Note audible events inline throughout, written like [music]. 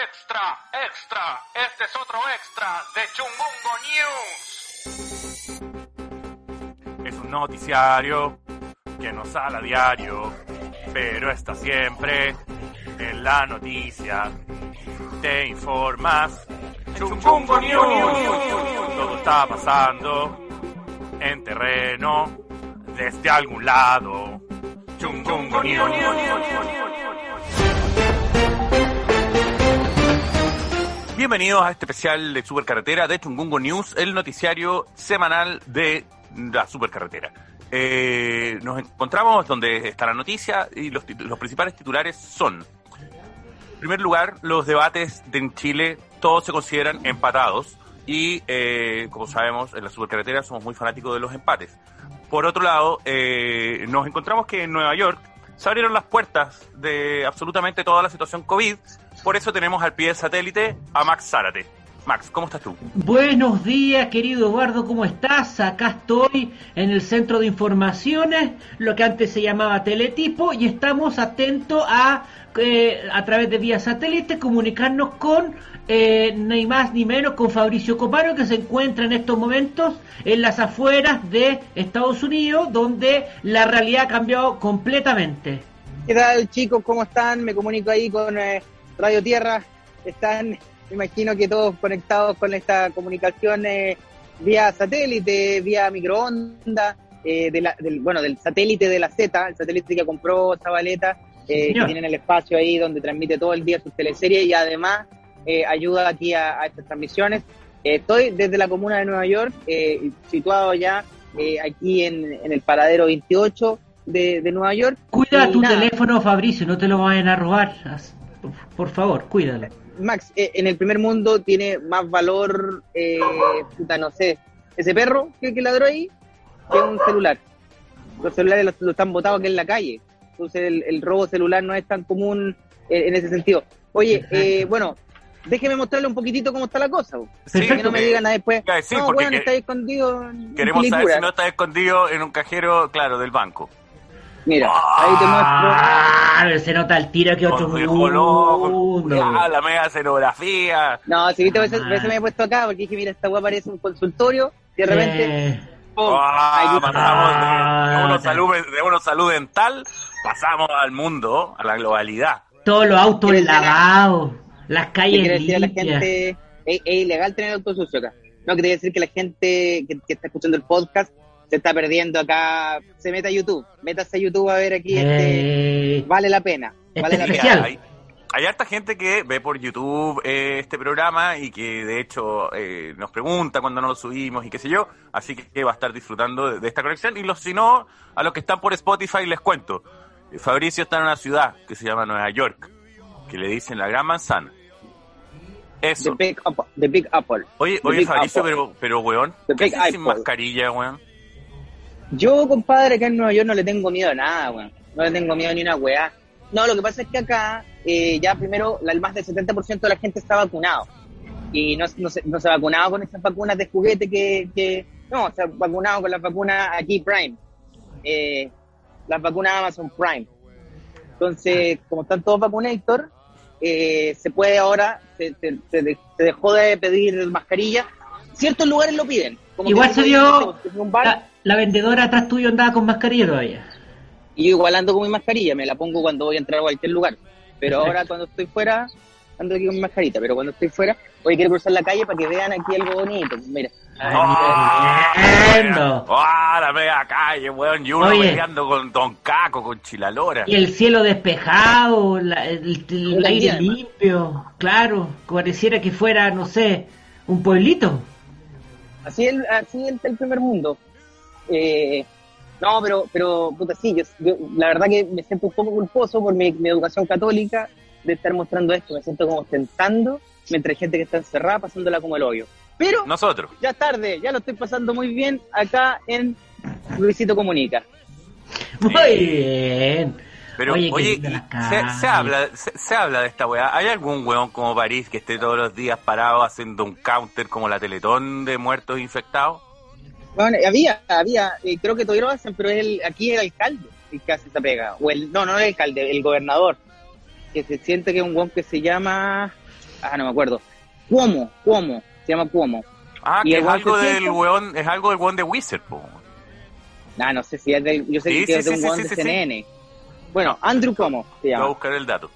Extra, extra, este es otro extra de Chungungo News. Es un noticiario que no sale a diario, pero está siempre en la noticia. Te informas. Chungungo News. Todo está pasando en terreno desde algún lado. Chungungo News. Bienvenidos a este especial de Supercarretera de Chungungo News, el noticiario semanal de la Supercarretera. Eh, nos encontramos donde está la noticia y los, principales titulares son, en primer lugar, los debates de en Chile, todos se consideran empatados y, eh, como sabemos, en la Supercarretera somos muy fanáticos de los empates. Por otro lado, eh, nos encontramos que en Nueva York se abrieron las puertas de absolutamente toda la situación COVID por eso tenemos al pie de satélite a Max Zárate. Max, ¿cómo estás tú? Buenos días, querido Eduardo, ¿cómo estás? Acá estoy en el centro de informaciones, lo que antes se llamaba Teletipo, y estamos atentos a, eh, a través de vía satélite, comunicarnos con eh, ni más ni menos con Fabricio Coparo, que se encuentra en estos momentos en las afueras de Estados Unidos, donde la realidad ha cambiado completamente. ¿Qué tal, chicos? ¿Cómo están? Me comunico ahí con... Eh Radio Tierra están, me imagino que todos conectados con esta comunicación eh, vía satélite, vía microondas, eh, del, bueno, del satélite de la Z, el satélite que compró Zabaleta, eh, que tiene el espacio ahí donde transmite todo el día sus teleseries y además eh, ayuda aquí a, estas transmisiones. estoy desde la comuna de Nueva York, situado ya aquí en, el paradero 28 de, Nueva York. Cuida tu teléfono, Fabricio, no te lo vayan a robar. Por favor, cuídalo. Max, eh, en el primer mundo tiene más valor, eh, puta, no sé, ese perro que, que ladró ahí, que un celular. Los celulares lo, están botados aquí en la calle. Entonces el, robo celular no es tan común eh, en ese sentido. Oye, eh, bueno, déjeme mostrarle un poquitito cómo está la cosa. Sí, que no me digan nada después. no, bueno, está escondido. queremos saber si no está escondido en un cajero, claro, del banco. Mira, ahí te muestro. Ah, se nota el tiro que otro mundo. Ah, la mega escenografía. No, si viste, veces, veces me he puesto acá porque dije, mira, esta weá parece un consultorio y de repente. Ah, pasamos de, salud, de una salud dental, pasamos al mundo, a la globalidad. Todos los autos lavados, las calles limpias. La gente, es, ilegal tener autos sucios acá. No, quería decir que la gente que, que está escuchando el podcast se está perdiendo acá, se mete a YouTube, métase a YouTube a ver aquí, este, eh, vale la pena, vale la pena. Hay, hay harta gente que ve por YouTube eh, este programa y que de hecho eh, nos pregunta cuando nos lo subimos y qué sé yo, así que va a estar disfrutando de, esta conexión y los si no, a los que están por Spotify les cuento, Fabricio está en una ciudad que se llama Nueva York, que le dicen la Gran Manzana. Eso. The Big Apple. The Big Apple. Oye, oye Fabricio, pero, pero weón, ¿qué sin mascarilla, weón? Yo, compadre, acá en Nueva York no le tengo miedo a nada, weón. No le tengo miedo ni una weá. No, lo que pasa es que acá eh, ya primero el más del 70% de la gente está vacunado. Y no, no, se, no se ha vacunado con esas vacunas de juguete que, que... No, se ha vacunado con las vacunas aquí Prime. Eh, las vacunas Amazon Prime. Entonces, como están todos vacunator, eh, se puede ahora, se, se, se, dejó de pedir mascarilla. Ciertos lugares lo piden. Igual se dio... Un bar, la vendedora atrás tuyo andaba con mascarilla todavía. Y yo igual ando con mi mascarilla, me la pongo cuando voy a entrar a cualquier lugar. Pero [laughs] ahora cuando estoy fuera, ando aquí con mi mascarita. Pero cuando estoy fuera, hoy quiero cruzar la calle para que vean aquí algo bonito. Mira. ¡Ah, la mega calle, weón! Y uno peleando con Don Caco, con Chilalora. Y el cielo despejado, el, aire limpio, claro, pareciera que fuera, no sé, un pueblito. Así es así el primer mundo. Eh, no, pero, pero, puta, sí, yo, la verdad que me siento un poco culposo por mi, educación católica de estar mostrando esto. Me siento como tentando mientras hay gente que está encerrada pasándola como el hoyo. Pero, nosotros. Ya tarde, ya lo estoy pasando muy bien acá en Luisito Comunica. Muy bien. Pero, oye, se, habla, se, habla de esta weá. ¿Hay algún weón como París que esté todos los días parado haciendo un counter como la Teletón de muertos infectados? Bueno, había, había, eh, creo que todavía lo hacen, pero el, aquí el alcalde el que hace esa pega. O el, no, no el alcalde, el gobernador. Que se siente que es un guan que se llama. ah, no me acuerdo, Cuomo, Cuomo, se llama Cuomo. Ah, Y que es algo del sienta- weón, es algo del weón de Wizard, po. Ah, no sé si es de, yo sé Sí, que sí, es de sí, un weón de. CNN. Bueno, Andrew Cuomo se Voy a llama. buscar el dato.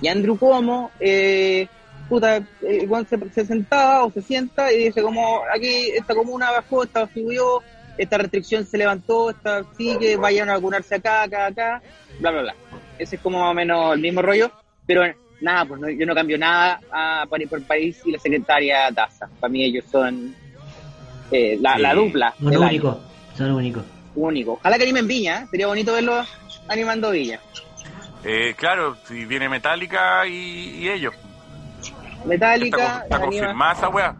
Y Andrew Cuomo, eh, puta, eh, se, se sentaba o se sienta y dice como, aquí esta comuna bajó, esta subió, esta restricción se levantó, esta sigue, vayan a vacunarse acá, acá, acá, bla, bla, bla. Ese es como más o menos el mismo rollo, pero nada, pues no- yo no cambio nada a, por, por país y la secretaria Daza. Para mí ellos son eh, la, Sí. la dupla. Son únicos, son únicos. Único. Ojalá que animen Viña, ¿eh? sería bonito verlos animando Viña. Eh, claro, si viene Metallica y, y ellos. Metallica, Está, confirmada esa weá.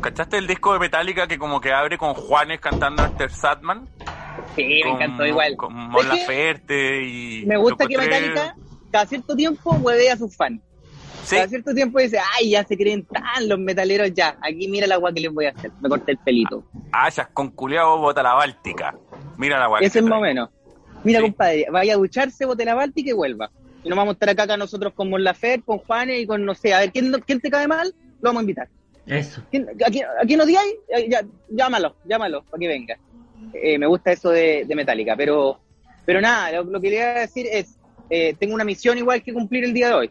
¿Cachaste el disco de Metallica que como que abre con Juanes cantando After Satman? Sí, me encantó igual. Con Mon Laferte y... me gusta que Metallica cada cierto tiempo hueve a sus fans. Sí, Cada cierto tiempo dice, ay, ya se creen tan los metaleros ya. Aquí mira la agua que les voy a hacer. Me corté el pelito. hayas con culeado bota la Báltica. Mira la que Ese es más o menos. Mira, Sí. compadre, vaya a ducharse, bote la Báltica y vuelva. Y nos vamos a estar acá, acá nosotros con Mon Laferte, con Juanes y con, no sé, a ver, ¿quién, quién te cae mal? Lo vamos a invitar. Eso. ¿Quién, a, quién, a quién odiáis? Eh, ya, llámalo, llámalo, para que venga. Eh, me gusta eso de, de Metallica, pero, pero nada, lo, lo que le iba a decir es, eh, tengo una misión igual que cumplir el día de hoy.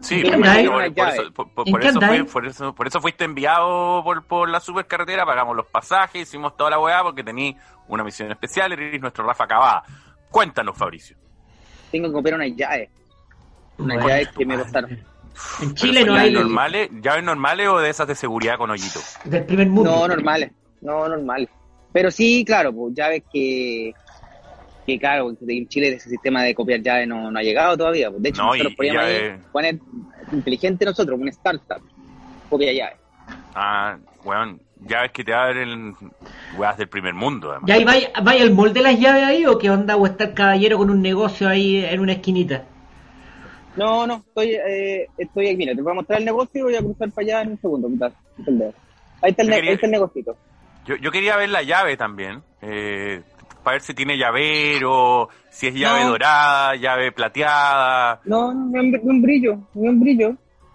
Sí, ¿En por, eso, por, por- ¿En por qué eso fui- andáis? por eso- por eso fuiste enviado por, por la supercarretera, pagamos los pasajes, hicimos toda la weá porque tení una misión especial, eres nuestro Rafa Cavada. Cuéntanos, Fabricio. Tengo que comprar unas llaves. Unas Bueno, llaves que me costaron. En ¿Pero Chile no llaves hay normales, llaves normales o de esas de seguridad con hoyito? del primer mundo. No, normales. No, normales. Pero sí, claro, pues llaves que, que claro, en Chile ese sistema de copiar llaves no, no ha llegado todavía. pues. De hecho, No, nosotros llave- poner inteligente nosotros, una startup, copia llaves. Ah, weón, llaves que te abren weas del primer mundo, además. ¿Y ahí vaya, vaya el molde de las llaves ahí o qué onda? ¿O está el caballero con un negocio ahí en una esquinita? No, no, estoy, eh, estoy aquí. Mira, te voy a mostrar el negocio y voy a cruzar para allá en un segundo. Ahí está el dedo. Ahí está el, Yo ne- quería- ahí está el negocito. Yo, yo quería ver la llave también, eh, para ver si tiene llavero, si es llave No. dorada, llave plateada. No, no, ni un, brillo, ni un brillo.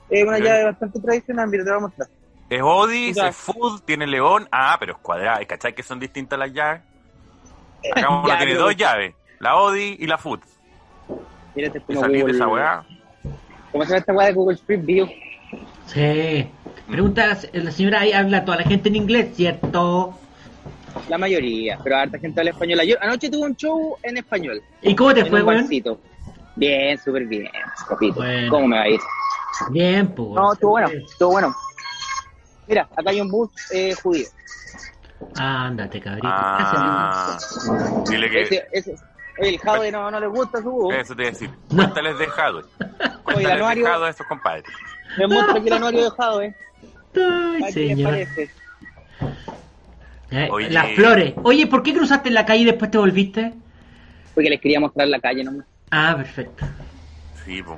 Es una llave bastante tradicional, mira, te voy a mostrar. Es Odis, es Food, tiene león. Ah, pero es cuadrada. ¿Cachai que son distintas las llaves? [laughs] Acá uno tiene dos llaves, la Odi y la Food. Mira, este es ¿Te como salís de esa weá? ¿Cómo se llama esta weá de Google Street View? Sí. Pregunta, la señora ahí habla toda la gente en inglés, ¿cierto? La mayoría, pero harta gente habla español. Yo anoche tuve un show en español. ¿Y cómo te fue, weón? Bien, súper bien, papito. Bueno. ¿Cómo me va a ir? Bien, pues. No, estuvo bueno, estuvo bueno. Mira, acá hay un bus eh, judío. Ándate, cabrito. Ah, dile que Ese, ese, oye, el Jade no, no le gusta su eso te iba a decir. Cuéntales de Jadwe. [laughs] Cuéntales de anuario- Jadwe a estos compadres. Les muestro aquí el anuario de Jade. Ay, señor. parece. Eh, Oye. Las flores. Oye, ¿por qué cruzaste en la calle y después te volviste? Porque les quería mostrar la calle nomás. Ah, perfecto. Sí, po.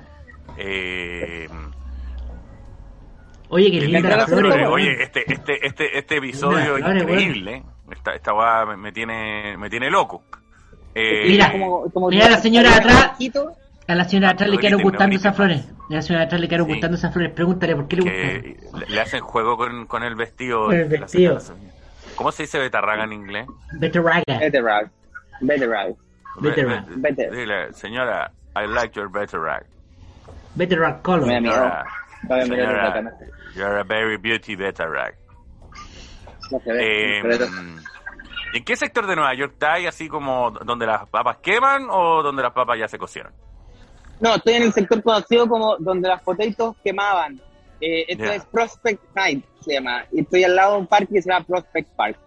Eh, Oye, qué linda las la flores. Oye, este, este, este, este episodio flores, increíble. ¿eh? Esta, esta me, me tiene, me tiene loco. Eh, Mira, Como- como mira la señora de atrás. A la señora de atrás le quedaron gustando esas flores. A la señora de atrás le quedaron Sí. gustando esas flores. Pregúntale por qué le gustan. le, hacen juego con, con el vestido. Con el vestido. ¿Cómo se dice betarraga en inglés? Betarraga. Be- be- Better. Dile, señora, I like your betarraga. Beterraga color. Señora, señora, you're a very beauty betarraga. Eh, ¿En qué sector de Nueva York está ahí, así como donde las papas queman o donde las papas ya se cocieron? No, estoy en el sector conocido como donde las potatoes quemaban. Eh, esto es Prospect Heights, se llama. Y estoy al lado de un parque que se llama Prospect Park.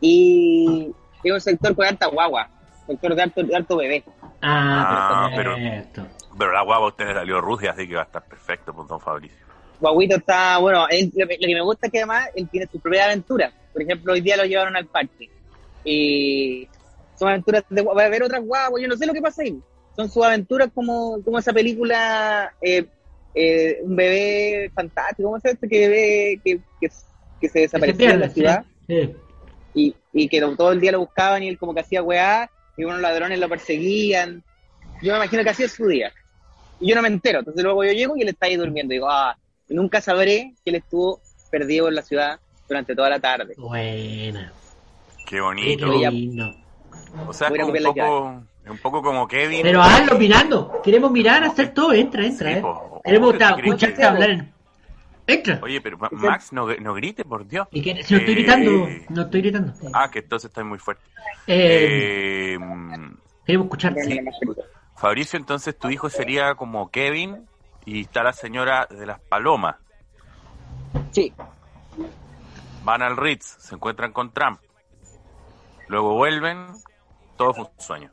Y es un sector con harta guagua, sector de harto, de harto bebé. Ah, Ah, pero- perfecto. Pero la guapa usted le salió rugia, así que va a estar perfecto, pues, don Fabricio. Guaguito está, bueno, él- lo, que, lo que me gusta es que además él tiene su propia aventura. Por ejemplo, hoy día lo llevaron al parque. Y son aventuras de va a haber otras guaguas, yo no sé lo que pasa ahí. Son sus aventuras como, como esa película, eh, eh, un bebé fantástico, ¿cómo se llama este que bebé que, que, que se desapareció en la ciudad? sí. Sí. y, y que todo el día lo buscaban y él como que hacía weá y unos ladrones lo perseguían. Yo me imagino que así es su día. Y yo no me entero. Entonces luego yo llego y él está ahí durmiendo. Y digo, ah, nunca sabré que él estuvo perdido en la ciudad durante toda la tarde. Buena. Qué bonito. Qué lindo. O sea, como un poco, es un poco como Kevin. Pero hazlo mirando. Queremos mirar, hacer todo. Entra, entra. Sí, eh. po. Queremos escucharte hablar. en- Entra. Oye, pero Ma- Max, no, no grite, por Dios. Y que, si no estoy Eh, gritando, no estoy gritando. Ah, que entonces está muy fuerte. Eh, Eh, queremos escucharte. Feliz. Fabricio, entonces tu hijo sería como Kevin y está la señora de las palomas. Sí, Van al Ritz, se encuentran con Trump. Luego vuelven, todo fue un sueño.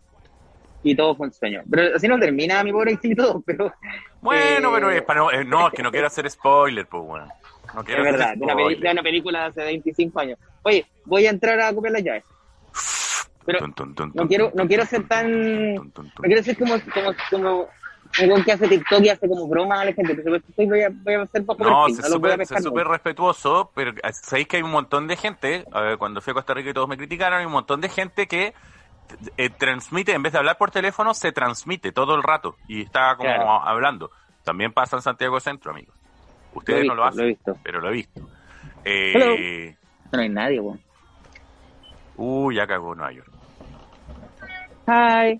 y todo fue un sueño. Pero así no termina mi pobre todo, [laughs] pero Bueno, Eh, pero es para no, eh, no, es que no quiero hacer spoiler, pues bueno. No es quiero hacer verdad, de una, de una película de hace 25 años. Oye, voy a entrar a copiar las llaves. Pero no quiero, no quiero ser tan... No quiero ser como, como, como un que hace TikTok y hace como broma a la gente. Supuesto, estoy- voy a, voy a hacer bajo No, perfil, no a súper respetuoso, pero eh, sabéis que hay un montón de gente, ver, cuando fui a Costa Rica y todos me criticaron, hay un montón de gente que eh, transmite, en vez de hablar por teléfono, se transmite todo el rato y está como Claro. hablando. También pasa en Santiago Centro, amigos. Ustedes Lo no lo visto, lo he hacen, visto. pero lo he visto. Eh, No hay nadie, weón. uh, ya cagó Nueva York. Hi.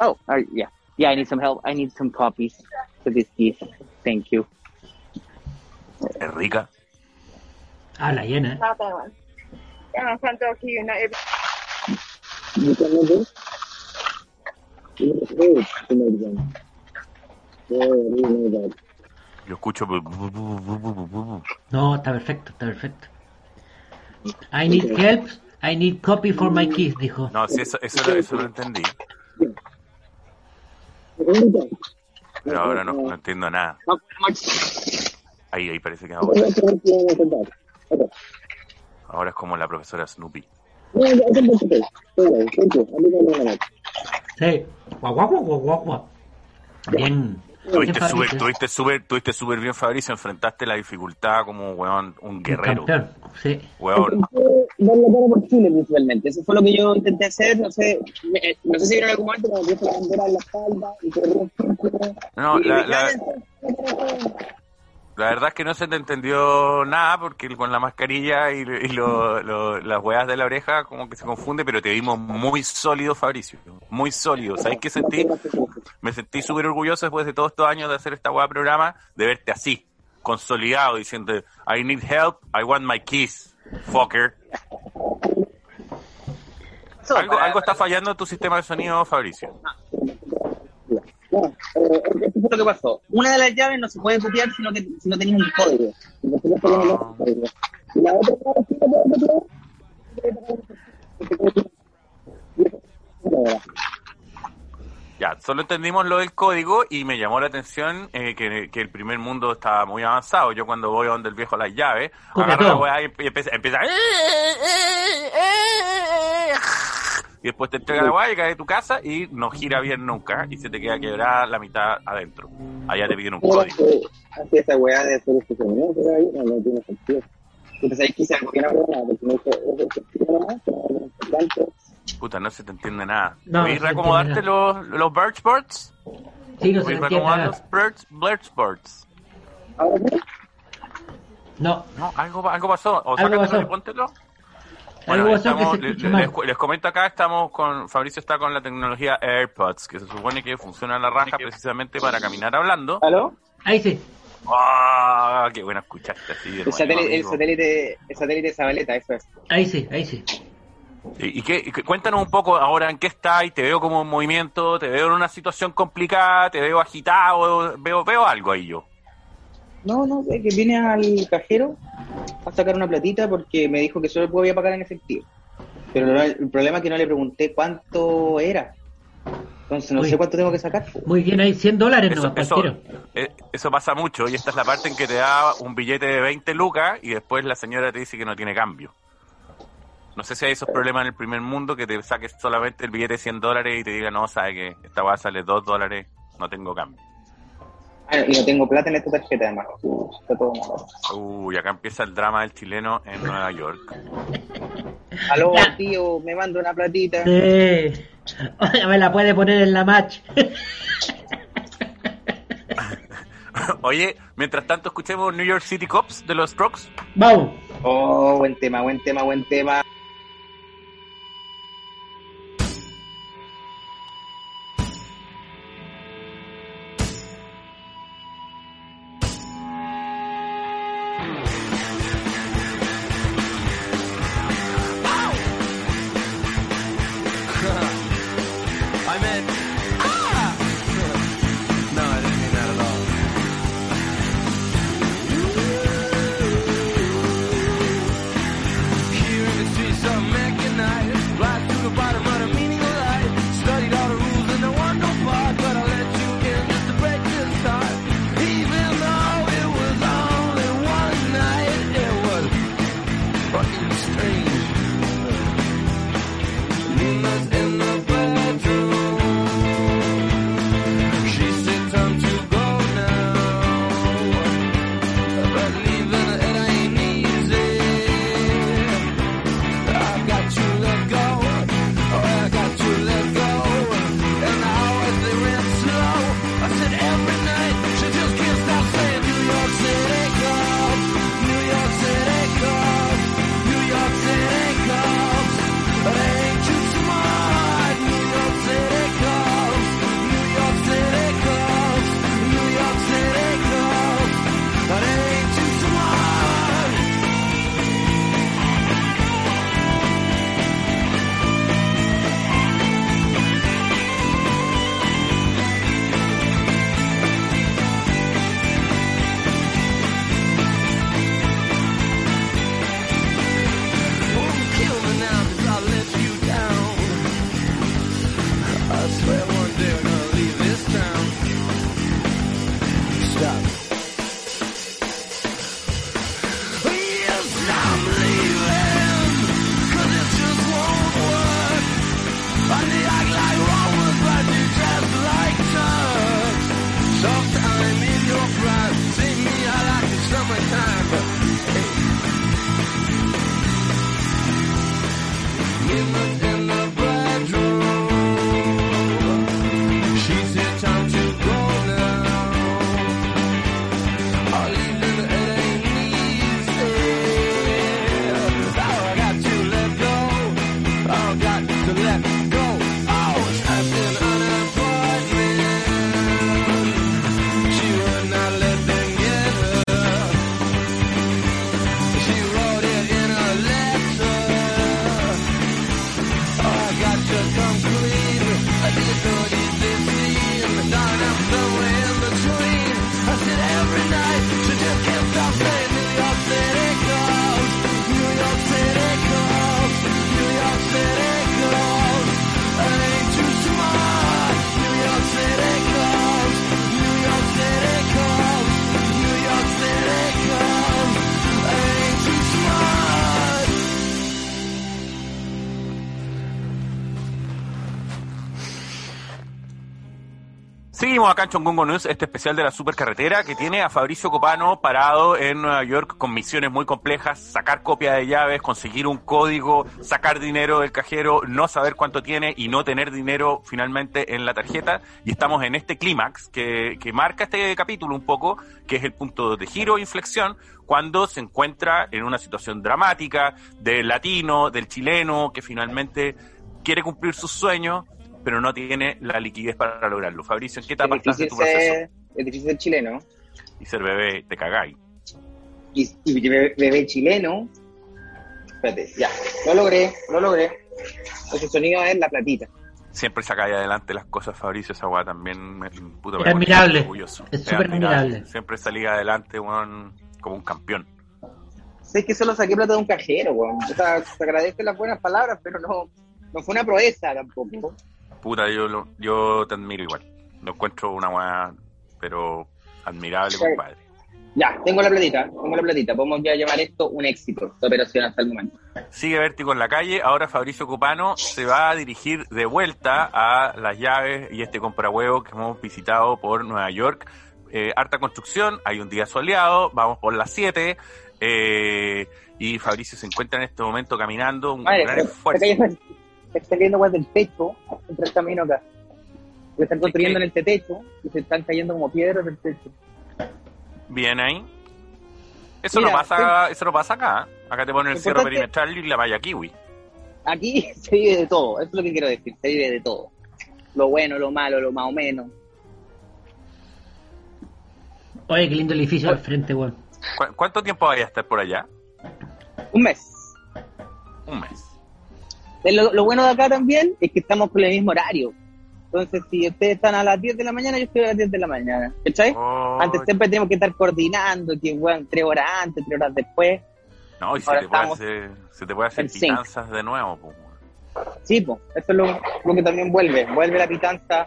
Oh, uh, yeah. Yeah, I need some help. I need some copies for this piece. Thank you. Es rica. Habla llena. Not that one. Yeah, front door key, not every You can do this? Yo escucho. No, está perfecto, está perfecto. I need help. I need copy for my kids, dijo. No, sí, eso, eso, lo- eso lo entendí. Pero ahora no, entiendo nada. Ahí, ahí parece que ahora. Ahora es como la profesora Snoopy. Sí. Guau, guau, guau. Bien. Tuviste súper, tuviste súper, tuviste súper bien, Fabricio. Enfrentaste la dificultad como weón, un guerrero. campeón. Sí. Weón. Dar la cara por Chile principalmente. Eso fue lo que yo intenté hacer. No sé, me- eh, no sé si vieron algún momento cuando puse la bandera en la espalda y corrí un círculo. No, Y la, la, la verdad es que no se te entendió nada porque con la mascarilla y, y lo- lo- las weas de la oreja como que se confunde, pero te vimos muy sólido, Fabricio. Muy sólido. ¿Sabes qué sentí? Me sentí súper orgulloso después de todos estos años de hacer esta wea programa, de verte así, consolidado, diciendo, I need help, I want my keys, fucker. Algo, algo está fallando en tu sistema de sonido, Fabricio. No, eh, esto fue lo que pasó. Una de las llaves no se puede copiar si no, si no tenemos un código. Códigos. Y la otra llave sí. Ya, solo entendimos lo del código y me llamó la atención eh, que, que el primer mundo estaba muy avanzado. Yo cuando voy a donde el viejo las llaves, agarro la weá y empieza, empieza y después te entrega la weá y cae de tu casa y no gira bien nunca y se te queda quebrada la mitad adentro. Allá te piden un código. Así esa weá de hacer este pero ahí no, no tiene sentido. Entonces ahí quise algo que no porque me dijo, eso es no tanto. Puta, no se te entiende nada. No, ¿Puedes no reacomodarte los, los birchboards? Sí, no se ¿Puedes entiende reacomodar nada. los birch, birchboards? Ahora sí, No. No, algo, algo pasó. O Algo sácatelo pasó. y póntelo. Bueno, que estamos- se les, les comento acá, estamos con, Fabricio está con la tecnología AirPods, que se supone que funciona en la raja precisamente para caminar hablando. ¿Aló? Ahí sí. ¡Ah! ¡Qué bueno escuchaste así El satélite, el satélite, el satélite de Zabaleta, eso es. Ahí sí, ahí sí. ¿Y, y qué, y qué- cuéntanos un poco ahora en qué estás, te veo como en movimiento, te veo en una situación complicada, te veo agitado, veo, veo algo ahí yo. No, no, es que vine al cajero a sacar una platita porque me dijo que solo podía pagar en efectivo. Pero no- el problema es que no le pregunté cuánto era. Entonces no Uy. sé cuánto tengo que sacar. Muy bien, ahí 100 dólares Eso, nomás, eso, eh, eso pasa mucho y esta es la parte en que te da un billete de 20 lucas y después la señora te dice que no tiene cambio. No sé si hay esos problemas en el primer mundo que te saques solamente el billete de 100 dólares y te diga, no, sabe que esta va a sale 2 dólares, no tengo cambio. Ah, y no tengo plata en esta tarjeta además. Está todo mal. Uy, acá empieza el drama del chileno en Nueva York. Aló, Ya. tío, me manda una platita. Sí. [laughs] Me la puede poner en la match. [laughs] Oye, mientras tanto escuchemos New York City Cops de los Strokes. Vamos. Oh, buen tema, buen tema, buen tema. Seguimos acá en Chongongo News, este especial de la supercarretera que tiene a Fabricio Copano parado en Nueva York con misiones muy complejas, sacar copia de llaves, conseguir un código, sacar dinero del cajero, no saber cuánto tiene y no tener dinero finalmente en la tarjeta. Y estamos en este clímax que, que marca este capítulo un poco, que es el punto de giro e inflexión, cuando se encuentra en una situación dramática del latino, del chileno, que finalmente quiere cumplir sus sueños, pero no tiene la liquidez para lograrlo. Fabricio, ¿en qué etapa Es estás de tu proceso? es difícil ser chileno. Y ser bebé, te cagáis. Y, y bebé, bebé chileno. Espérate, ya. Lo logré, lo logré. Ese sonido es la platita. Siempre sacáis adelante las cosas, Fabricio, esa weá también me, puta, Es me admirable. orgulloso. Es súper admirable. Siempre salí adelante, weón, como un campeón. Sé que solo saqué plata de un cajero, weón. O sea, te agradezco las buenas palabras, pero no, no fue una proeza tampoco. Puta, yo, yo te admiro igual. Lo encuentro una weá, pero admirable, Sí. compadre. Ya, tengo la platita, tengo la platita. Podemos ya llamar esto un éxito de operación hasta el momento. Sigue Vértigo en la calle. Ahora Fabricio Copano se va a dirigir de vuelta a las llaves y este comprahuevo que hemos visitado por Nueva York. Eh, harta construcción, hay un día soleado, vamos por las 7. eh, y Fabricio se encuentra en este momento caminando, un Madre, gran esfuerzo. Cayendo- se está cayendo weas del techo entre el camino acá. Se están construyendo en este techo y se están cayendo como piedras del techo. Bien ahí. Eso Mira, no pasa, eso no pasa acá. Acá te ponen el Lo cierre perimetral y la valla kiwi. Aquí [laughs] se vive de todo, eso es lo que quiero decir, se vive de todo. Lo bueno, lo malo, lo más o menos. Oye, qué lindo el edificio al frente, weón. ¿Cu- ¿Cuánto tiempo vaya a estar por allá? Un mes. Un mes. Lo, lo bueno de acá también es que estamos con el mismo horario. Entonces, si ustedes están a las 10 de la mañana, yo estoy a las 10 de la mañana. ¿Cachai? Oh, Antes siempre tenemos que estar coordinando, que bueno, tres horas antes, tres horas después. no, y se ahora te, puede estamos hacer, se te puede hacer pitanzas de nuevo. pues. Sí, pues, eso es lo, lo que también vuelve. Vuelve la pitanza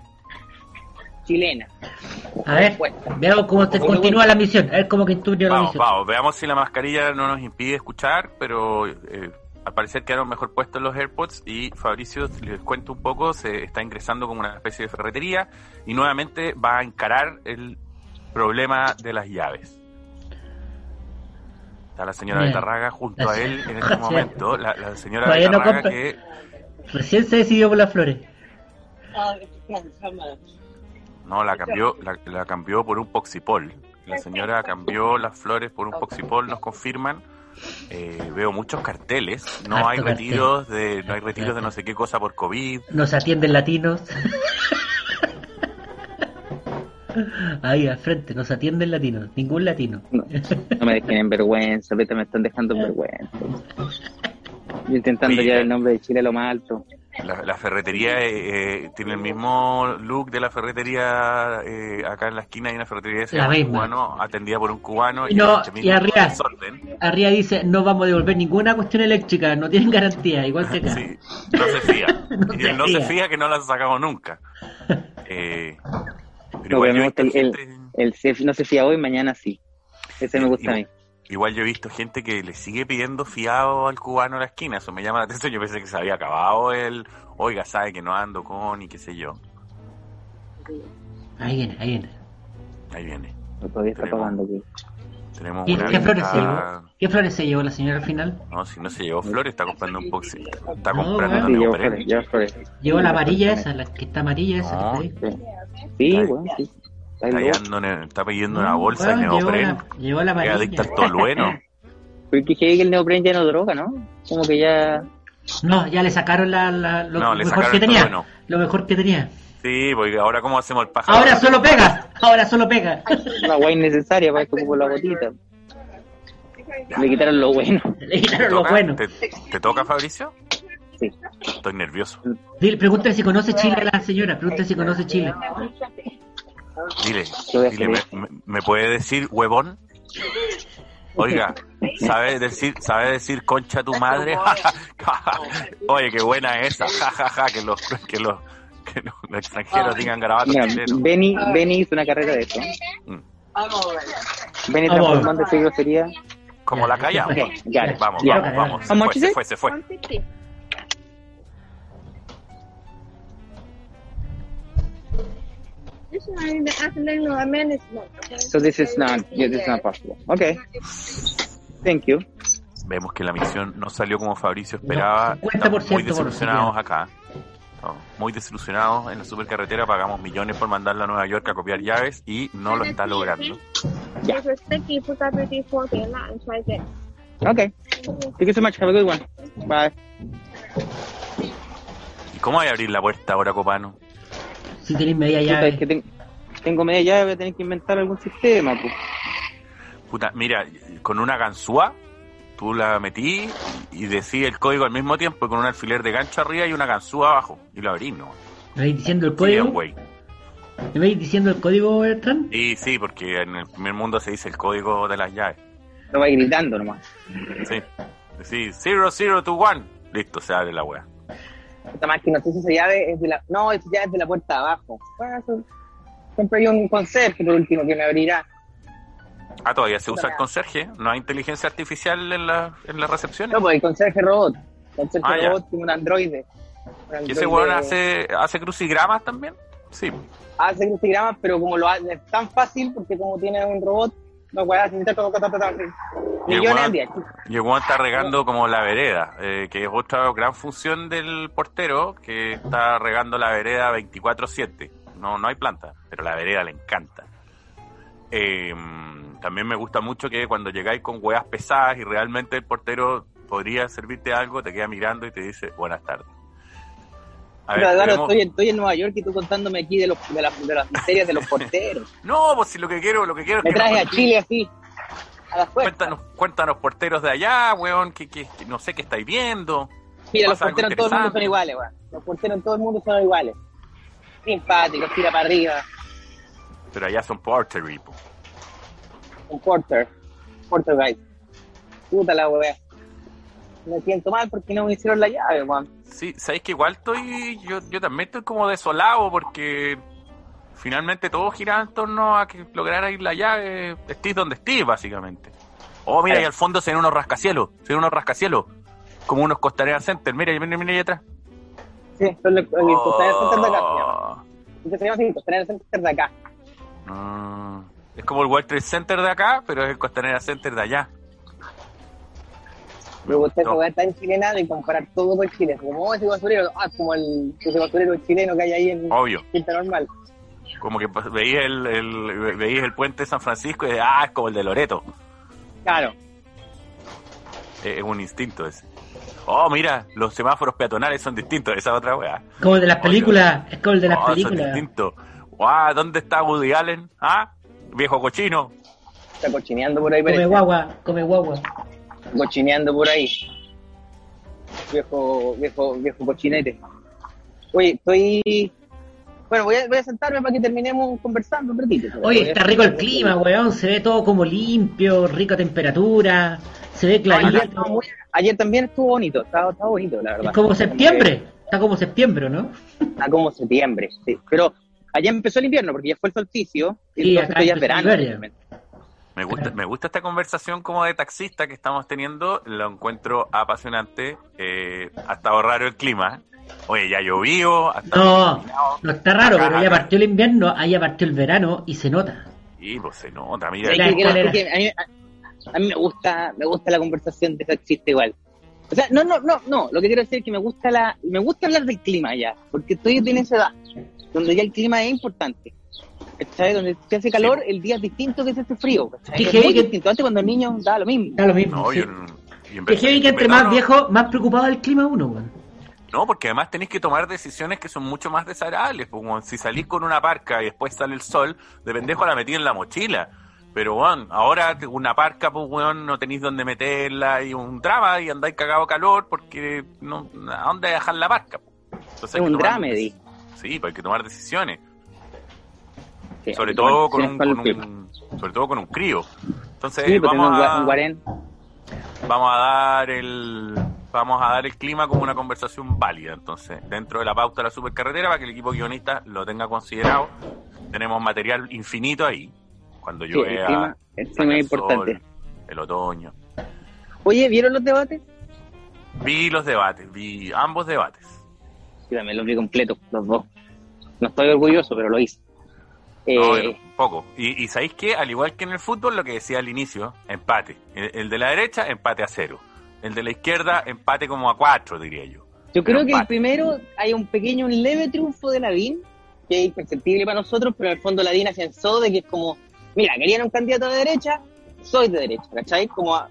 chilena. A ver, veamos cómo te continúa la misión. A ver cómo la Vamos, misión. vamos, veamos si la mascarilla no nos impide escuchar, pero eh, al parecer quedaron mejor puestos los AirPods y Fabricio, les cuento un poco, se está ingresando como una especie de ferretería y nuevamente va a encarar el problema de las llaves. Está la señora Bien. Betarraga junto La a él en este momento. La, la señora Todavía Betarraga que Recién se decidió por las flores. no la cambió, la, la cambió por un poxipol. La señora cambió las flores por un poxipol, nos confirman. Eh, veo muchos carteles. No Harto hay cartel. retiros de, no hay retiros de no sé qué cosa por COVID. Nos atienden latinos. Ahí al frente, nos atienden latinos. Ningún latino. No, no me dejen en vergüenza, ahorita me están dejando en vergüenza. Yo [laughs] intentando llevar el nombre de Chile a lo más alto. La, la ferretería eh, eh, tiene el mismo look de la ferretería eh, acá en la esquina. Hay una ferretería llama misma. cubano, atendida por un cubano. Y no, y arriba. Arriba dice, no vamos a devolver ninguna cuestión eléctrica, no tienen garantía, igual que acá. Sí, no se fía. [laughs] No y se él no se fía. que no la han sacado nunca. [laughs] Eh, pero No, igual pero yo me he gusta visto el, el, gente- el se- no se fía hoy, mañana sí. Ese me gusta a mí. Igual yo he visto gente que le sigue pidiendo fiado al cubano a la esquina. Eso me llama la atención. Yo pensé que se había acabado el, oiga, sabe que no ando con y qué sé yo. Ahí viene, ahí viene. Ahí viene. No, Todavía está pagando aquí. Tenemos ¿Qué, una qué flores se llevó? ¿Qué flores se llevó la señora al final? No, si no se llevó flores, está comprando un poxi. Está No, comprando bueno. Sí, llevo neopren. flores. Llevó la amarilla esa, la que está amarilla esa. No. que está ahí. Sí, bueno, sí. Está Está, está pidiendo una bolsa de bueno, neopren. la- Llevó la adicta al tolueno. [laughs] Porque que el neopren ya no droga, ¿no? Como que ya... No, ya le sacaron la, la- lo No, le mejor sacaron que tenía. tolueno. Lo mejor que tenía. Sí, porque ahora cómo hacemos el pájaro. Ahora solo pega, ahora solo pega. [laughs] Una guay innecesaria para que por la gotita. Le quitaron lo bueno. [laughs] Le ¿Te quitaron lo bueno. ¿Te, te toca, Fabricio? Sí. Estoy nervioso. Dile, pregúntale si conoce Chile a la señora, pregúntale si conoce Chile. Dile, dile, ¿me, hacer. me- me puede decir huevón? Oiga, ¿sabe decir, sabe decir concha tu madre? [laughs] [laughs] Oye, qué buena esa, ja, ja, ja, que los, que los, que los, los extranjeros digan garabatos Mira, chilenos. Benny, Benny hizo una carrera de eso. Mm. Benny Vamos. transformando esa grosería. Como la callamos. Vamos, ya. vamos, vamos. Se fue, se fue, se fue. This one management. Okay? So this is not, yeah, this is not possible. Okay. Thank you. Vemos que la misión no salió como Fabricio esperaba. No, 50% Estamos muy desilusionados acá. Muy desilusionados en la supercarretera. Pagamos millones por mandarla a Nueva York a copiar llaves y no lo está logrando. A there. Okay. Thank you so much. Have a good one. Bye. ¿Y cómo hay que abrir la puerta ahora, Copano? Si tenéis media Puta, llave. es que ten- tengo media llave, voy a tener que inventar algún sistema, pues. Puta, mira, con una ganzúa, tú la metí y decís el código al mismo tiempo con un alfiler de gancho arriba y una ganzúa abajo. Y lo abrís, ¿no? ¿Me vais diciendo el Sí, código? güey. ¿Me vais diciendo el código, Bertrand? Y sí, porque en el primer mundo se dice el código de las llaves. Lo va gritando nomás. Sí. Sí, 0021. Listo, se abre la wea. Esta más que no sé si esa llave es de la... No, esa llave es de la puerta de abajo. Bueno, eso- Siempre hay un conserje por último que me abrirá. Ah, todavía se usa el conserje. No hay inteligencia artificial en, la, en las recepciones. No, pues el conserje robot. El conserje Ah, robot tiene un androide. Un ¿Y ese weón hace, hace crucigramas también? Sí. Hace crucigramas, pero como lo hace, es tan fácil, porque como tiene un robot, no el millones día. Y el está regando como la vereda, eh, que es otra gran función del portero, que está regando la vereda 24-7. No, no hay planta, pero la vereda le encanta. Eh, también me gusta mucho que cuando llegáis con weas pesadas y realmente el portero podría servirte algo, te queda mirando y te dice buenas tardes. A Pero ver, Eduardo, tenemos- estoy, estoy en Nueva York y tú contándome aquí de, los, de, las, de las miserias de los porteros. [laughs] No, pues si lo que quiero, lo que quiero es Me que nos a Chile así, a la fuerza. Cuéntanos, cuéntanos porteros de allá, weón, que, que- que no sé qué estáis viendo. Mira, los porteros en todo el mundo son iguales, weón. Los porteros en todo el mundo son iguales. Simpáticos, tira para arriba. Pero allá son portery, po. Un porter. Porter guys. Puta la weá. Me siento mal porque no me hicieron la llave, weón. Sí, sabéis que igual estoy, yo, yo también estoy como desolado porque finalmente todo gira en torno a que lograr ir la llave, estés donde estés, básicamente. Oh, mira, Claro. y al fondo se ven unos rascacielos, se ven unos rascacielos, como unos Costanera Center, mira, mira, mira ahí atrás. Sí, son los, el Costanera Center de acá. se llama. Oh, Entonces se llama así, Costanera Center de acá. mm, es como el World Trade Center de acá, pero es el Costanera Center de allá. Me gusta esa weá tan chilena de comparar todo con Chile. Como oh, ese basurero, ah, como el ese basurero chileno que hay ahí en Obvio. Quinta Normal. Como que veís el, el, veís el puente de San Francisco y de, ah, es como el de Loreto. Claro. Es es un instinto ese. Oh, mira, los semáforos peatonales son distintos, esa otra weá. Como el de las películas, es como el de las Oh, son películas. distintos. Guau, ¿dónde está Woody Allen? ¿Ah? Viejo cochino. Está cochineando por ahí, Come parece. guagua, come guagua. Cochineando por ahí. Viejo, viejo, viejo cochinete. Oye, estoy. Bueno, voy a, voy a sentarme para que terminemos conversando un ratito. Oye, está rico el clima, weón. Se ve todo como limpio, rica temperatura. Se ve Ayer, clarito. muy- ayer también estuvo bonito, estaba, estaba bonito, la verdad. Es como que septiembre. Está como septiembre, ¿no? Está como septiembre, sí. Pero allá empezó el invierno porque ya fue el solsticio y Sí, entonces acá ya es verano. Me gusta, me gusta esta conversación como de taxista que estamos teniendo. Lo encuentro apasionante. Eh, ha estado raro el clima. Oye, ya llovió. ha estado No, no está raro, Acá, pero ya partió el invierno, ahí ya partió el verano y se nota. Y pues se nota, mira. Sí, que- que- que a, mí, a- a mí me gusta, me gusta la conversación de taxista igual. O sea, no, no, no, no. Lo que quiero decir es que me gusta la, me gusta hablar del clima ya, porque estoy en esa edad donde ya el clima es importante. ¿Cachai? Donde se hace calor, el día es distinto que se hace frío. Qué Es muy que- distinto. Antes cuando el niño daba lo mismo. Da lo mismo. No, sí. yo en Que que entre más viejo, más preocupado del clima uno, weón. No, porque además tenéis que tomar decisiones que son mucho más desagradables. pues, Como si salís con una parca y después sale el sol, de pendejo la metí en la mochila. Pero, weón, ahora una parca, pues, weón, no tenéis dónde meterla y un drama y andáis cagado calor porque no, ¿a dónde dejar la parca? po? Entonces Es que un dec- Sí, pues hay que tomar decisiones. Sí, Sobre todo con un, con sobre todo con un crío. Entonces, Sí, vamos un a... un guarén. vamos a dar el vamos a dar el clima como una conversación válida entonces dentro de la pauta de la supercarretera para que el equipo guionista lo tenga considerado tenemos material infinito ahí cuando Sí, llueve el clima, el es el sol, importante. el otoño Oye, ¿vieron los debates? vi los debates vi ambos debates Sí, también los vi completos, los dos. No estoy orgulloso, pero lo hice. No, Eh, un poco. Y, y sabéis que al igual que en el fútbol lo que decía al inicio empate. El, el de la derecha empate a cero. El de la izquierda empate como a cuatro diría yo. Yo creo que el primero hay un pequeño, un leve triunfo de Ladín, que es imperceptible para nosotros, pero en el fondo Ladín afianzó de que es como, mira, querían un candidato de derecha, soy de derecha, ¿cachai? Como a-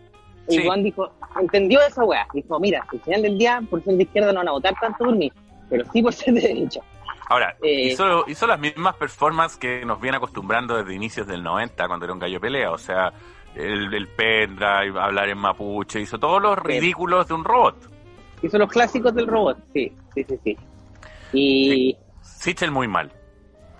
y Sí. Juan dijo, entendió esa weá, dijo, mira, al final del día, por ser de izquierda no van a votar tanto por mí, pero sí por ser de derecha. Ahora, Eh, hizo, hizo las mismas performances que nos viene acostumbrando desde inicios del 90, cuando era un gallo pelea. O sea, el, el pendrive, hablar en mapuche, hizo todos los ridículos de un robot. Hizo los clásicos del robot, sí, sí, sí, sí. Y Sichel muy mal.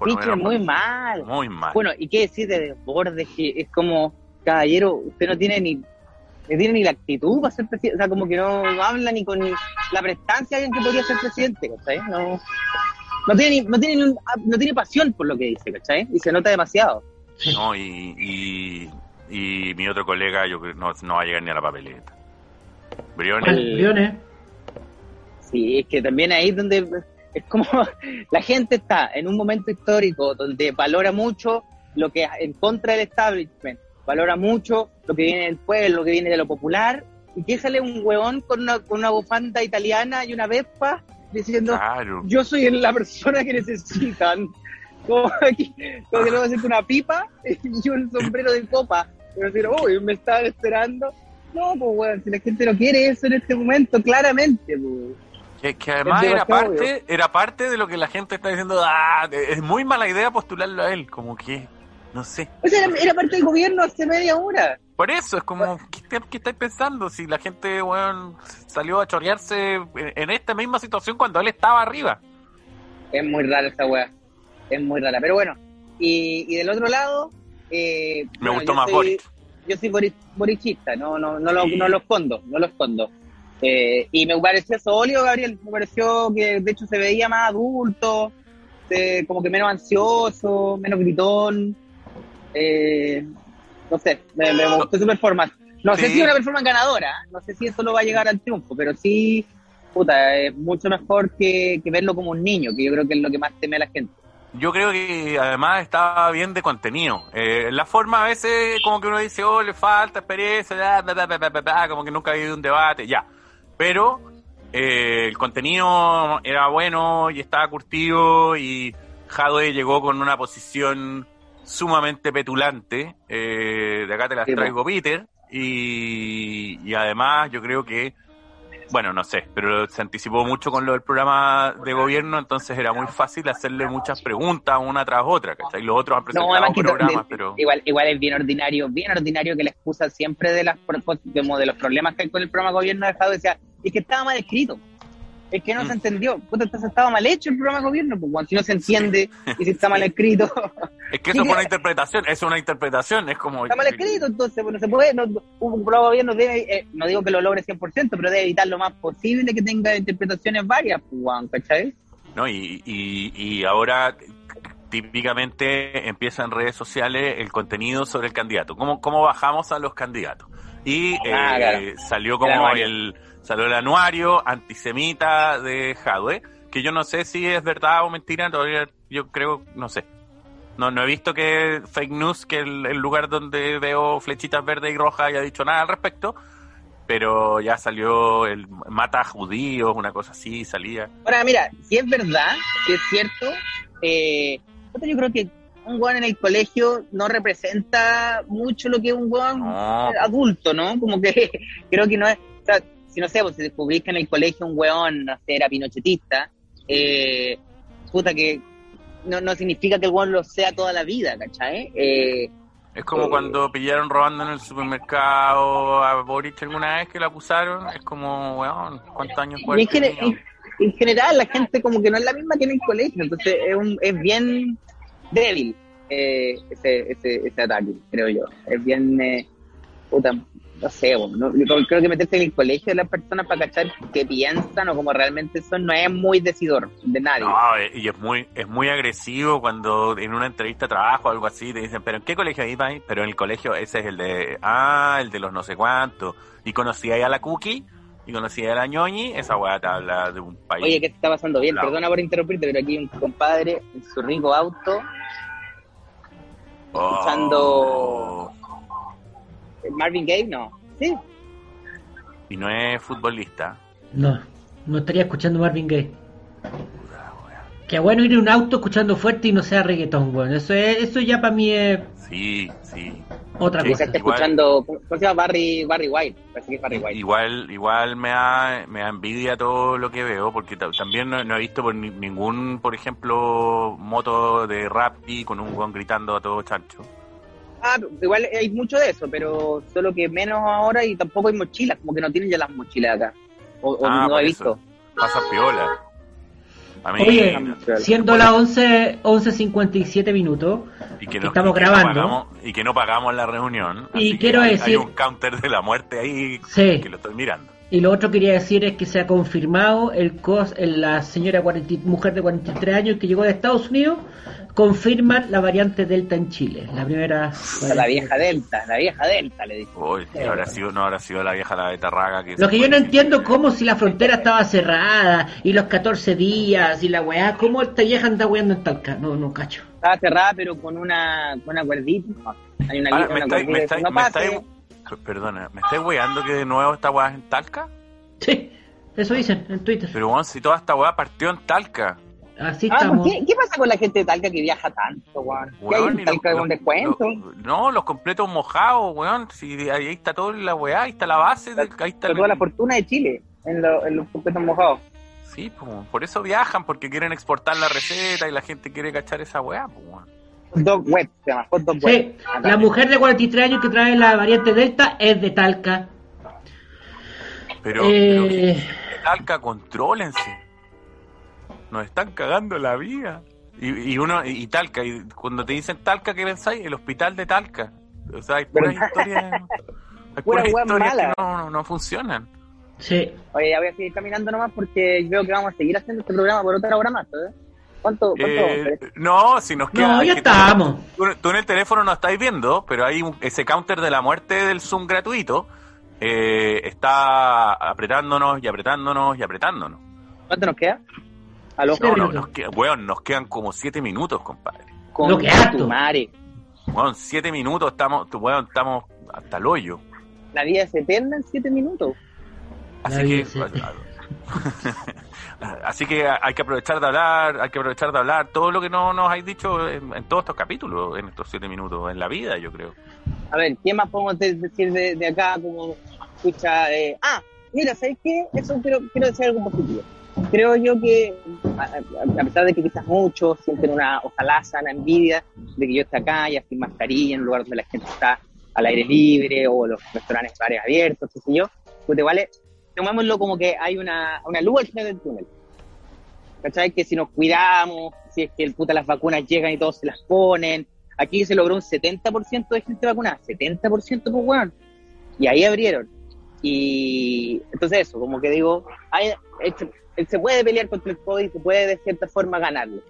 menos muy mal. Muy mal. Bueno, ¿y qué decir de Desbordes? Que es como, caballero, usted no tiene ni no tiene ni la actitud para ser presidente, o sea, como que no, no habla ni con la prestancia de alguien que podría ser presidente, ¿cachai? No, no tiene, ni- no, tiene ni un- no tiene pasión por lo que dice, ¿cachai? Y se nota demasiado. No, y, y, y mi otro colega yo creo no, no va a llegar ni a la papeleta. Briones, El- Briones. Sí, es que también ahí es donde es como [laughs] la gente está en un momento histórico donde valora mucho lo que es en contra del establishment, valora mucho lo que viene del pueblo, lo que viene de lo popular, y que sale un huevón con una, con una bufanda italiana y una vespa diciendo claro. yo soy la persona que necesitan. [laughs] como, que- como que luego hacer una pipa y un sombrero de copa. Y decir, uy, me estaban esperando. No, pues weón, si la gente no quiere eso en este momento, claramente, pues. Que, que además era parte, era parte de lo que la gente está diciendo, ah, es muy mala idea postularlo a él, como que, no sé. O sea, era, era parte del gobierno hace media hora. Por eso, es como, ¿qué, qué estáis pensando? Si la gente, weón, salió a chorearse en, en esta misma situación cuando él estaba arriba. Es muy rara esa weá. Es muy rara. Pero bueno, y, y del otro lado. eh, Me bueno, gustó yo más soy- Boric. Yo soy bori- borichista, no, no, no, lo, Sí. no lo escondo, no lo escondo. Eh, y me pareció sólido, Gabriel. Me pareció que de hecho se veía más adulto, se- como que menos ansioso, menos gritón. Eh, no sé, me, me gustó su performance. No sé si es una performance ganadora, no sé si eso lo va a llegar al triunfo, pero sí, puta, es mucho mejor que, que verlo como un niño, que yo creo que es lo que más teme a la gente. Yo creo que además estaba bien de contenido. Eh, la forma a veces como que uno dice, oh, le falta experiencia, bla, bla, bla, como que nunca ha habido un debate, ya. Pero eh, el contenido era bueno y estaba curtido y Jadwe llegó con una posición sumamente petulante. Eh, de acá te las Sí, traigo, Peter. Y, y además yo creo que bueno, no sé, pero se anticipó mucho con lo del programa de gobierno, entonces era muy fácil hacerle muchas preguntas una tras otra, ¿cachai? Los otros han presentado que programas, de- pero... igual, igual es bien ordinario, bien ordinario que la excusa siempre de las como de los problemas que hay con el programa gobierno de Estado decía, es que estaba mal escrito, es que no Mm. se entendió, puta, entonces estaba mal hecho el programa gobierno, pues bueno, si no se entiende y si está mal [laughs] escrito, Es que eso fue una interpretación, es una interpretación, es como... está mal escrito, entonces pues, no se puede, no, un programa gobierno debe, eh, no digo que lo logre 100%, pero debe evitar lo más posible que tenga interpretaciones varias, pues, bueno, ¿cachai? ¿no? Y, y, y ahora típicamente empieza en redes sociales el contenido sobre el candidato. ¿Cómo, cómo bajamos a los candidatos? Y Ah, eh, claro. salió como el, salió el anuario antisemita de Jadwe, que yo no sé si es verdad o mentira, todavía yo creo, no sé. No, no he visto que fake news, que el, el lugar donde veo flechitas verdes y rojas haya dicho nada al respecto, pero ya salió el mata a judíos, una cosa así, salía. Ahora, mira, si es verdad, si es cierto, eh, yo creo que un weón en el colegio no representa mucho lo que es un weón eh, adulto, ¿no? Como que [laughs] creo que no es, o sea, si no sé, pues si descubrís que en el colegio un weón, no sé, era pinochetista, eh, puta que no, no significa que el weón lo sea toda la vida, ¿cachai? Eh, Es como Eh, cuando pillaron robando en el supermercado a Boric alguna vez que lo acusaron. Es como, weón, ¿cuántos años en, en- en general la gente como que no es la misma que en el colegio, entonces es, un, es bien débil eh, ese, ese, ese ataque, creo yo. Es bien, eh, puta, no sé, bueno, no- creo- que meterse en el colegio de las personas para cachar qué piensan o cómo realmente son no es muy decidor de nadie. No, eh, y es muy, es muy agresivo cuando en una entrevista de trabajo o algo así te dicen, pero ¿en qué colegio ibas? Pero en el colegio ese es el de, ah, el de los no sé cuántos. Y conocí ahí a la Cookie, y conocí a la ñoñi, esa weá te habla de un país. Oye, ¿qué te está pasando bien? Claro. Perdona por interrumpirte, pero aquí un compadre en su rico auto, Oh. escuchando- Marvin Gaye, no. Sí, Y no es futbolista. No, no estaría escuchando Marvin Gaye. Qué bueno ir en un auto escuchando fuerte y no sea reggaetón, bueno. Eso es, eso ya para mí es Sí, sí. Otra Sí, cosa. está Igual- escuchando, ¿cómo se llama? Barry, Barry White, parece que es Barry White. Igual, igual me da, me da envidia todo lo que veo, porque ta- también no, no he visto por ni- ningún, por ejemplo, moto de Rappi con un guan gritando a todo chancho. Ah, igual hay mucho de eso, pero solo que menos ahora y tampoco hay mochilas, como que no tienen ya las mochilas acá. O, o Ah, no he eso. visto. Pasa piola. A mí, Oye, no. siendo las 11, 11.57 minutos, y que que estamos y que grabando. pagamos, y que no pagamos la reunión. Y así que quiero hay, decir- hay un counter de la muerte ahí Sí. que lo estoy mirando. Y lo otro que quería decir es que se ha confirmado el cos, el- la señora 40 mujer de 43 años que llegó de Estados Unidos, confirman la variante Delta en Chile. La primera. La vieja Delta, la vieja Delta, le dice. Uy, no habrá sido, no habrá sido la vieja la betarraga que Lo que yo no entiendo cómo si la frontera estaba cerrada y los 14 días y la weá, ¿cómo esta vieja anda weando en Talca? No, no cacho. Estaba cerrada, pero con una, con una cuerdita. Hay una, Ahora, una me estáis, perdona, ¿me estáis weando que de nuevo esta weá es en Talca? Sí, eso dicen en Twitter. Pero bueno, si toda esta weá partió en Talca. Así Ah, estamos. ¿qué, ¿Qué pasa con la gente de Talca que viaja tanto, weón? ¿Qué hay en Talca los- los- descuento? los- no, los completos mojados, weón. Si ahí, está toda la weá, ahí está la base, de- ahí está el- toda la fortuna de Chile en, lo- en los completos mojados. Sí, pues, por eso viajan, porque quieren exportar la receta y la gente quiere cachar esa weá, pues, weón. Dog web, se llama hot dog web. Sí, la mujer de 43 años que trae la variante Delta es de Talca. Pero, Eh, pero Talca, contrólense. Nos están cagando la vida. Y, y uno, y Talca, y cuando te dicen Talca, ¿qué pensáis? El hospital de Talca. O sea, hay puras [laughs] historias, hay puras historias mala. que no, no, no funcionan. sí. Oye, ya voy a seguir caminando nomás porque veo que vamos a seguir haciendo este programa por otra hora más, ¿eh? ¿Cuánto? cuánto Eh, no, si nos queda. No, ya estamos. Tú, tú en el teléfono no estáis viendo, pero hay un- ese counter de la muerte del Zoom gratuito. eh, está apretándonos y apretándonos y apretándonos. ¿Cuánto nos queda? ¿Aló? Siete No, nos, queda- weón, nos quedan como siete minutos, compadre. Con Lo que tu madre. Weón, siete minutos estamos, weón, estamos hasta el hoyo. La vida es eterna en siete minutos. Así La que, [laughs] así que hay que aprovechar de hablar, hay que aprovechar de hablar todo lo que no nos habéis dicho en, en todos estos capítulos, en estos siete minutos, en la vida, yo creo. A ver, ¿qué más podemos de- decir de, de acá? Como escucha, eh, ah, mira, ¿sabes qué? Eso quiero, quiero decir algo positivo. Creo yo que, a, a- pesar de que quizás muchos sienten una, ojalá sana envidia de que yo esté acá ya sin mascarilla en lugar donde la gente está al aire libre o los restaurantes, bares abiertos, qué sé yo, pues igual es- tomémoslo como que hay una, una luz al final del túnel. ¿Cachai? Que si nos cuidamos, si es que el puta las vacunas llegan y todos se las ponen, aquí se logró un 70% de gente vacunada, 70% pues weón. Y ahí abrieron. Y entonces eso, como que digo, hay- se, puede pelear contra el COVID, se puede de cierta forma ganarlo.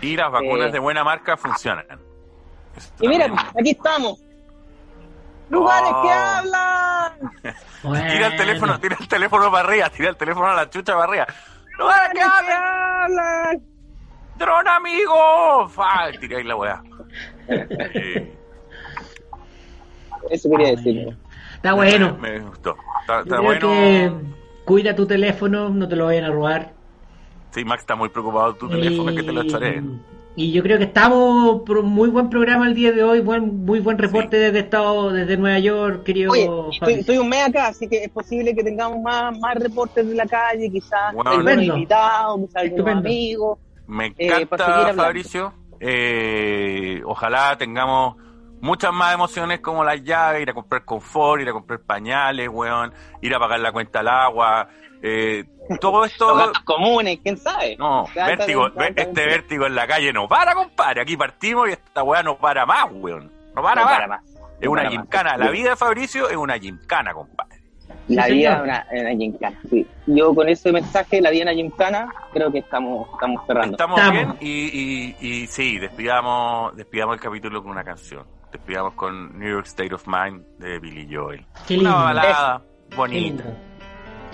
Y las vacunas Eh. de buena marca funcionan. Y mira, aquí estamos. Lugares Oh. que hablan. Tira el teléfono, tira el teléfono para arriba, tira el teléfono a la chucha para arriba. ¡No Lugares que hablan. ¡Dron amigo! ¡Fa! Tiráis la weá. Eh, Eso quería decir. Está bueno. Me, me gustó. Está, bueno. que cuida tu teléfono, no te lo vayan a robar. Sí, Max está muy preocupado de tu teléfono, que te lo echaré. Y yo creo que estamos por un muy buen programa el día de hoy, buen, muy buen reporte desde estado, desde Nueva York, querido. Oye, estoy, un mes acá, así que es posible que tengamos más, más reportes de la calle, quizás Bueno, invitados, quizás algunos amigos. Me Eh, encanta, hablando. Fabricio. Eh, ojalá tengamos muchas más emociones como las llaves, ir a comprar confort, ir a comprar pañales, weón, ir a pagar la cuenta al agua. Eh, todo Los esto... gastos comunes, quién sabe. No, vértigo, este vértigo en la calle no para, compadre. Aquí partimos y esta weá no para más, weón. No para No más. para más. Es No una gincana. más. La vida de Fabricio es una gincana, compadre. La Sí, vida es una, una gincana, sí. Yo con ese mensaje, la vida es una gincana, creo que estamos, estamos cerrando. Estamos, Estamos. bien y, y, y sí, despidamos, despidamos el capítulo con una canción. Despidamos con New York State of Mind de Billy Joel. Qué Una lindo. balada Qué bonita. lindo.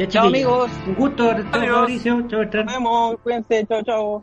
Ya, Chao, amigos. Un gusto, chao. Fabricio. Chao. Nos vemos, cuídense, chao, chao.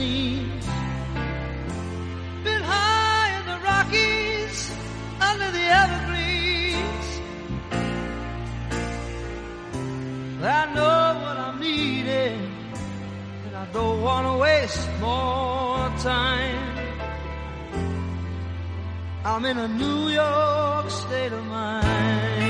Limousines. Been high in the Rockies, under the evergreens. I know what I'm needing, and I don't want to waste more time. I'm in a New York state of mind.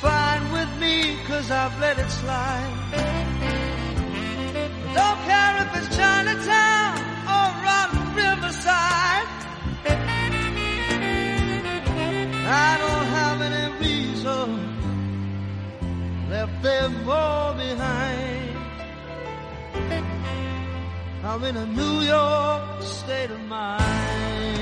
Fine with me, cause I've let it slide. I don't care if it's Chinatown or Rotten Riverside. I don't have any reason left them all behind. I'm in a New York state of mind.